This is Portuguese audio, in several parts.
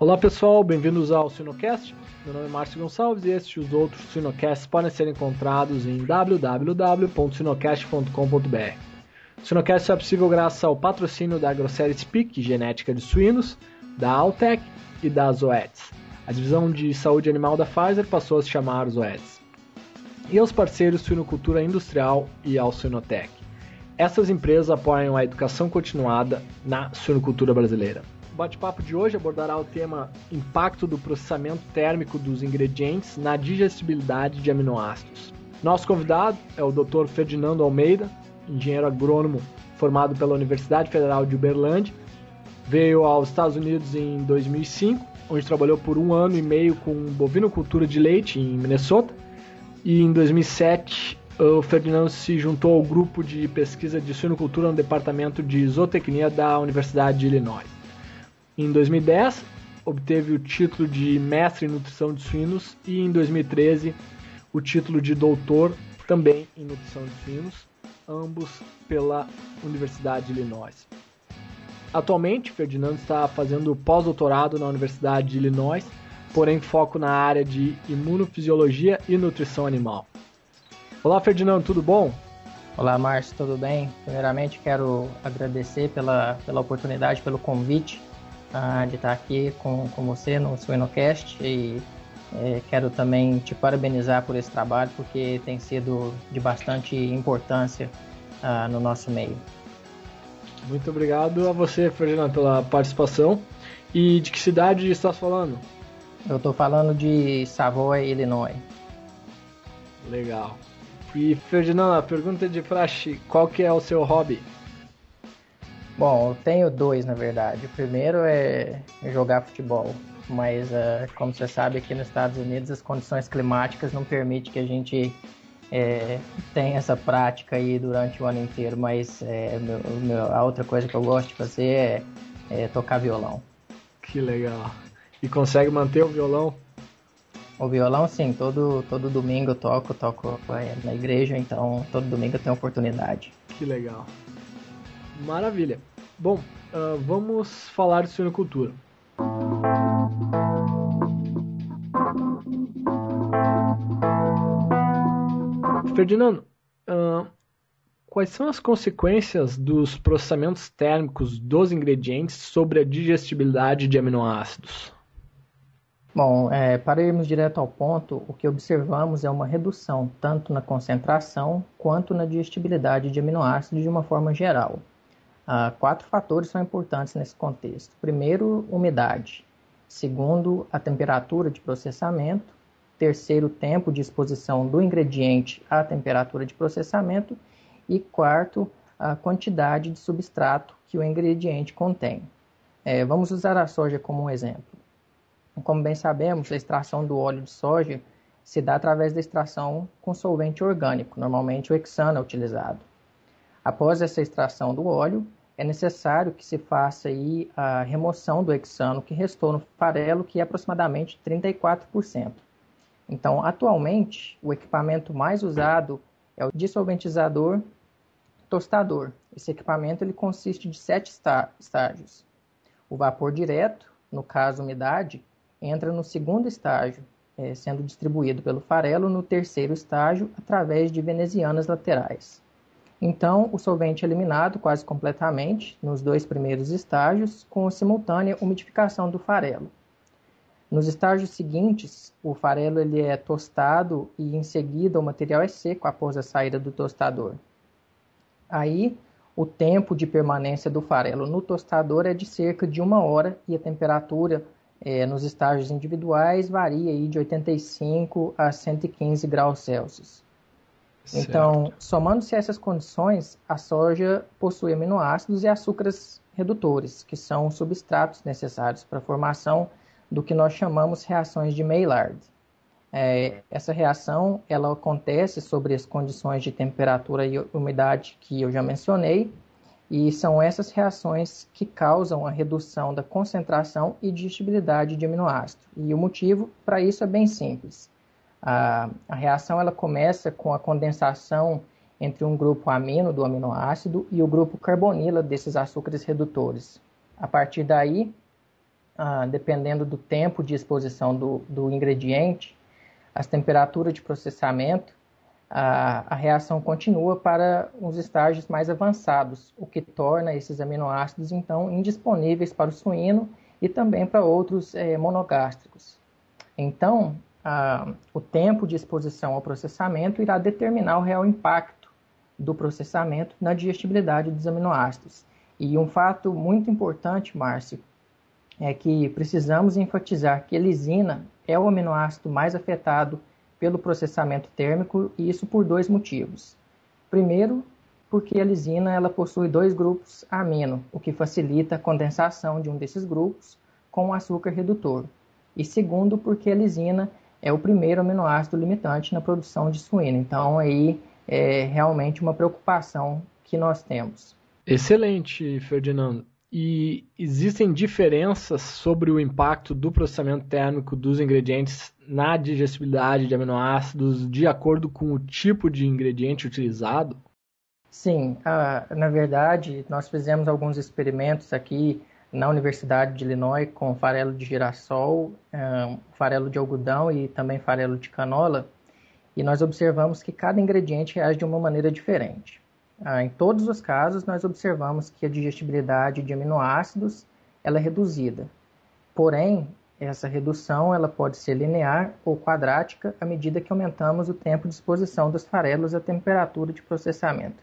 Olá pessoal, bem-vindos ao Sinocast. Meu nome é Márcio Gonçalves e estes e os outros Sinocasts podem ser encontrados em www.sinocast.com.br. O Sinocast é possível graças ao patrocínio da Grosseria Speak, genética de suínos, da Altec e da Zoetis. A divisão de saúde animal da Pfizer passou a se chamar Zoetis. E aos parceiros Suinocultura Industrial e ao Suinotec. Essas empresas apoiam a educação continuada na suinocultura brasileira bate-papo de hoje abordará o tema impacto do processamento térmico dos ingredientes na digestibilidade de aminoácidos. Nosso convidado é o Dr. Ferdinando Almeida, engenheiro agrônomo formado pela Universidade Federal de Uberlândia. Veio aos Estados Unidos em 2005, onde trabalhou por um ano e meio com bovinocultura de leite em Minnesota. E em 2007, o Ferdinando se juntou ao grupo de pesquisa de suinocultura no departamento de zootecnia da Universidade de Illinois. Em 2010, obteve o título de mestre em nutrição de suínos e em 2013 o título de doutor também em nutrição de suínos, ambos pela Universidade de Illinois. Atualmente, Ferdinando está fazendo pós-doutorado na Universidade de Illinois, porém foco na área de imunofisiologia e nutrição animal. Olá, Ferdinando, tudo bom? Olá, Márcio, tudo bem? Primeiramente, quero agradecer pela, pela oportunidade, pelo convite uh, de estar aqui com, com você no Suinocast e é, quero também te parabenizar por esse trabalho, porque tem sido de bastante importância uh, no nosso meio. Muito obrigado a você, Ferdinando, pela participação. E de que cidade estás falando? Eu estou falando de Savoy, Illinois. Legal. E Ferdinando, a pergunta de praxe, qual que é o seu hobby? Bom, eu tenho dois na verdade. O primeiro é jogar futebol, mas uh, como você sabe aqui nos Estados Unidos as condições climáticas não permitem que a gente é, tenha essa prática aí durante o ano inteiro. Mas é, meu, meu, a outra coisa que eu gosto de fazer é, é tocar violão. Que legal. E consegue manter o violão? O violão, sim, todo, todo domingo eu toco, toco é, na igreja, então todo domingo eu tenho oportunidade. Que legal. Maravilha. Bom, uh, vamos falar de suinocultura. Ferdinando, uh, quais são as consequências dos processamentos térmicos dos ingredientes sobre a digestibilidade de aminoácidos? Bom, é, para irmos direto ao ponto, o que observamos é uma redução tanto na concentração quanto na digestibilidade de aminoácidos de uma forma geral. Uh, quatro fatores são importantes nesse contexto. Primeiro, umidade. Segundo, a temperatura de processamento. Terceiro, tempo de exposição do ingrediente à temperatura de processamento. E quarto, a quantidade de substrato que o ingrediente contém. É, vamos usar a soja como um exemplo. Como bem sabemos, a extração do óleo de soja se dá através da extração com solvente orgânico, normalmente o hexano é utilizado. Após essa extração do óleo, é necessário que se faça aí a remoção do hexano que restou no farelo, que é aproximadamente 34%. Então, atualmente, o equipamento mais usado é o dissolventizador tostador. Esse equipamento ele consiste de sete estágios. O vapor direto, no caso umidade, entra no segundo estágio, é, sendo distribuído pelo farelo no terceiro estágio através de venezianas laterais. Então, o solvente é eliminado quase completamente nos dois primeiros estágios, com simultânea umidificação do farelo. Nos estágios seguintes, o farelo ele é tostado e em seguida o material é seco após a saída do tostador. Aí, o tempo de permanência do farelo no tostador é de cerca de uma hora e a temperatura é, nos estágios individuais varia aí de 85 a 115 graus Celsius. Então, somando-se a essas condições, a soja possui aminoácidos e açúcares redutores, que são substratos necessários para a formação do que nós chamamos reações de Maillard. É, essa reação ela acontece sobre as condições de temperatura e umidade que eu já mencionei, e são essas reações que causam a redução da concentração e digestibilidade de aminoácido. E o motivo para isso é bem simples. A, a reação ela começa com a condensação entre um grupo amino do aminoácido e o grupo carbonila desses açúcares redutores. A partir daí, ah, dependendo do tempo de exposição do, do ingrediente, as temperaturas de processamento, a, a, reação continua para os estágios mais avançados, o que torna esses aminoácidos então indisponíveis para o suíno e também para outros é, monogástricos. Então, a, o tempo de exposição ao processamento irá determinar o real impacto do processamento na digestibilidade dos aminoácidos. E um fato muito importante, Márcio, é que precisamos enfatizar que a lisina é o aminoácido mais afetado pelo processamento térmico e isso por dois motivos. Primeiro, porque a lisina ela possui dois grupos amino, o que facilita a condensação de um desses grupos com o açúcar redutor. E segundo, porque a lisina é o primeiro aminoácido limitante na produção de suíno. Então aí é realmente uma preocupação que nós temos. Excelente, Ferdinando. E existem diferenças sobre o impacto do processamento térmico dos ingredientes na digestibilidade de aminoácidos de acordo com o tipo de ingrediente utilizado? Sim, uh, na verdade, nós fizemos alguns experimentos aqui na Universidade de Illinois com farelo de girassol, farelo de algodão e também farelo de canola, e nós observamos que cada ingrediente reage de uma maneira diferente. Ah, em todos os casos, nós observamos que a digestibilidade de aminoácidos ela é reduzida. Porém, essa redução ela pode ser linear ou quadrática à medida que aumentamos o tempo de exposição dos farelos à temperatura de processamento.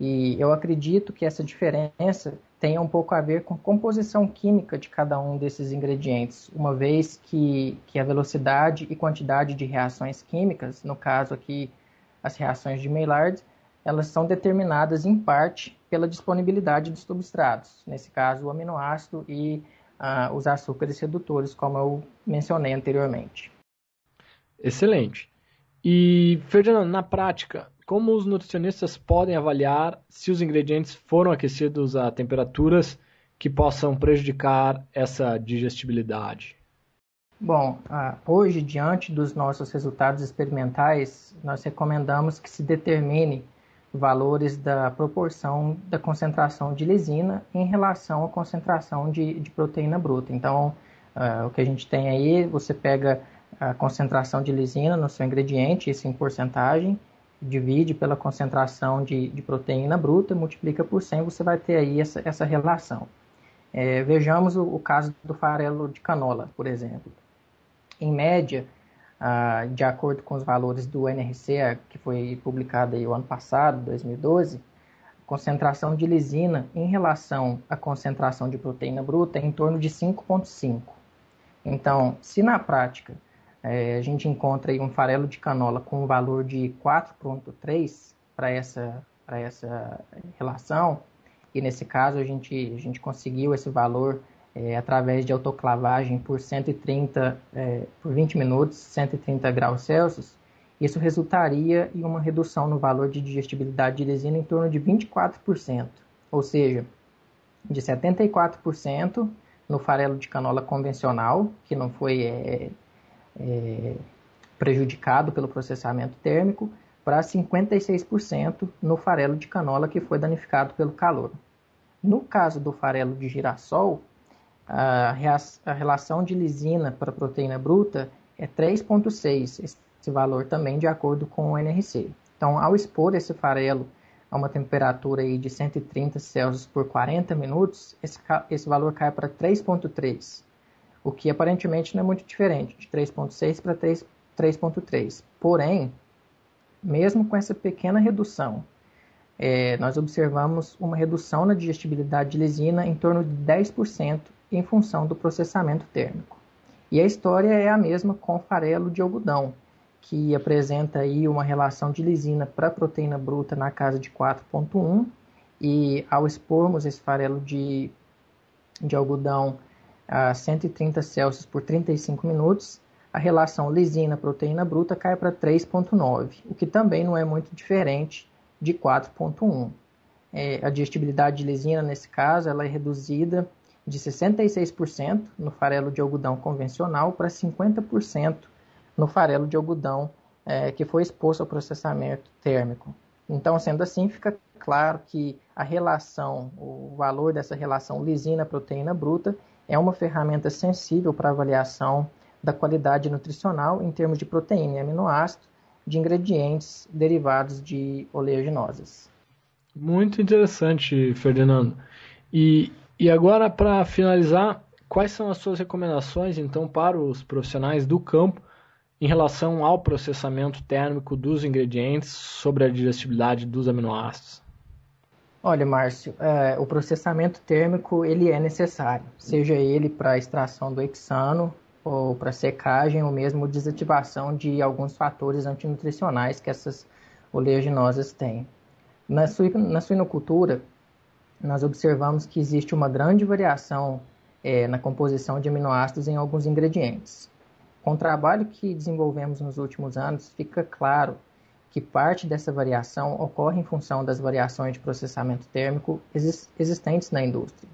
E eu acredito que essa diferença tenha um pouco a ver com a composição química de cada um desses ingredientes, uma vez que, que a velocidade e quantidade de reações químicas, no caso aqui as reações de Maillard, elas são determinadas em parte pela disponibilidade dos substratos, nesse caso o aminoácido e ah, os açúcares redutores, como eu mencionei anteriormente. Excelente. E, Ferdinando, na prática, como os nutricionistas podem avaliar se os ingredientes foram aquecidos a temperaturas que possam prejudicar essa digestibilidade? Bom, ah, hoje, diante dos nossos resultados experimentais, nós recomendamos que se determine valores da proporção da concentração de lisina em relação à concentração de, de proteína bruta. Então, uh, o que a gente tem aí, você pega a concentração de lisina no seu ingrediente, isso em porcentagem, divide pela concentração de, de proteína bruta, multiplica por 100, você vai ter aí essa, essa relação. É, vejamos o, o caso do farelo de canola, por exemplo. Em média, ah, de acordo com os valores do NRC, que foi publicado aí o ano passado, 2012, a concentração de lisina em relação à concentração de proteína bruta é em torno de 5,5. Então, se na prática é, a gente encontra aí um farelo de canola com um valor de 4,3 para essa, essa relação, e nesse caso a gente, a gente conseguiu esse valor é, através de autoclavagem por 130 é, por 20 minutos, 130 graus Celsius, isso resultaria em uma redução no valor de digestibilidade de resina em torno de 24%, ou seja, de 74% no farelo de canola convencional, que não foi é, é, prejudicado pelo processamento térmico, para 56% no farelo de canola que foi danificado pelo calor. No caso do farelo de girassol, a, relação de lisina para proteína bruta é 3,6, esse valor também de acordo com o NRC. Então, ao expor esse farelo a uma temperatura aí de 130 Celsius por 40 minutos, esse, esse valor cai para 3,3, o que aparentemente não é muito diferente, de 3,6 para 3,3. Porém, mesmo com essa pequena redução, é, nós observamos uma redução na digestibilidade de lisina em torno de 10% em função do processamento térmico. E a história é a mesma com farelo de algodão, que apresenta aí uma relação de lisina para proteína bruta na casa de 4.1 e ao expormos esse farelo de, de algodão a 130 Celsius por 35 minutos, a relação lisina-proteína bruta cai para 3.9, o que também não é muito diferente de 4.1. É, a digestibilidade de lisina, nesse caso, ela é reduzida de 66% no farelo de algodão convencional para 50% no farelo de algodão é, que foi exposto ao processamento térmico. Então, sendo assim, fica claro que a relação, o valor dessa relação lisina-proteína bruta, é uma ferramenta sensível para avaliação da qualidade nutricional em termos de proteína e aminoácido de ingredientes derivados de oleaginosas. Muito interessante, Ferdinando. E, e agora, para finalizar, quais são as suas recomendações, então, para os profissionais do campo em relação ao processamento térmico dos ingredientes sobre a digestibilidade dos aminoácidos? Olha, Márcio, é, o processamento térmico ele é necessário, seja ele para extração do hexano ou para secagem ou mesmo desativação de alguns fatores antinutricionais que essas oleaginosas têm. Na, na suinocultura, nós observamos que existe uma grande variação é, na composição de aminoácidos em alguns ingredientes. Com o trabalho que desenvolvemos nos últimos anos, fica claro que parte dessa variação ocorre em função das variações de processamento térmico existentes na indústria.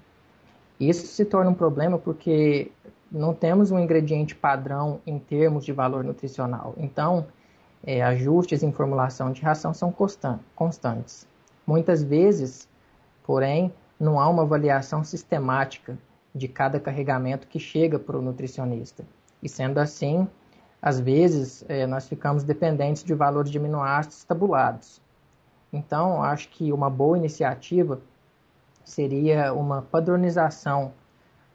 Isso se torna um problema porque não temos um ingrediente padrão em termos de valor nutricional. Então, é, ajustes em formulação de ração são constantes. Muitas vezes, porém, não há uma avaliação sistemática de cada carregamento que chega para o nutricionista. E sendo assim, às vezes é, nós ficamos dependentes de valores de aminoácidos tabulados. Então, acho que uma boa iniciativa seria uma padronização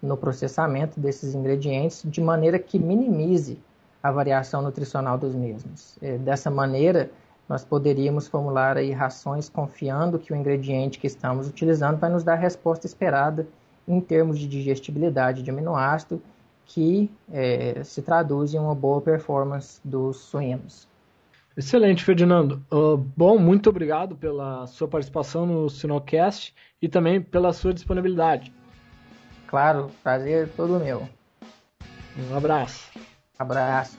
no processamento desses ingredientes de maneira que minimize a variação nutricional dos mesmos. É, dessa maneira, nós poderíamos formular aí rações confiando que o ingrediente que estamos utilizando vai nos dar a resposta esperada em termos de digestibilidade de aminoácido, que é, se traduz em uma boa performance dos suínos. Excelente, Ferdinando. Uh, bom, muito obrigado pela sua participação no Sinocast e também pela sua disponibilidade. Claro, prazer todo meu. Um abraço. Abraço.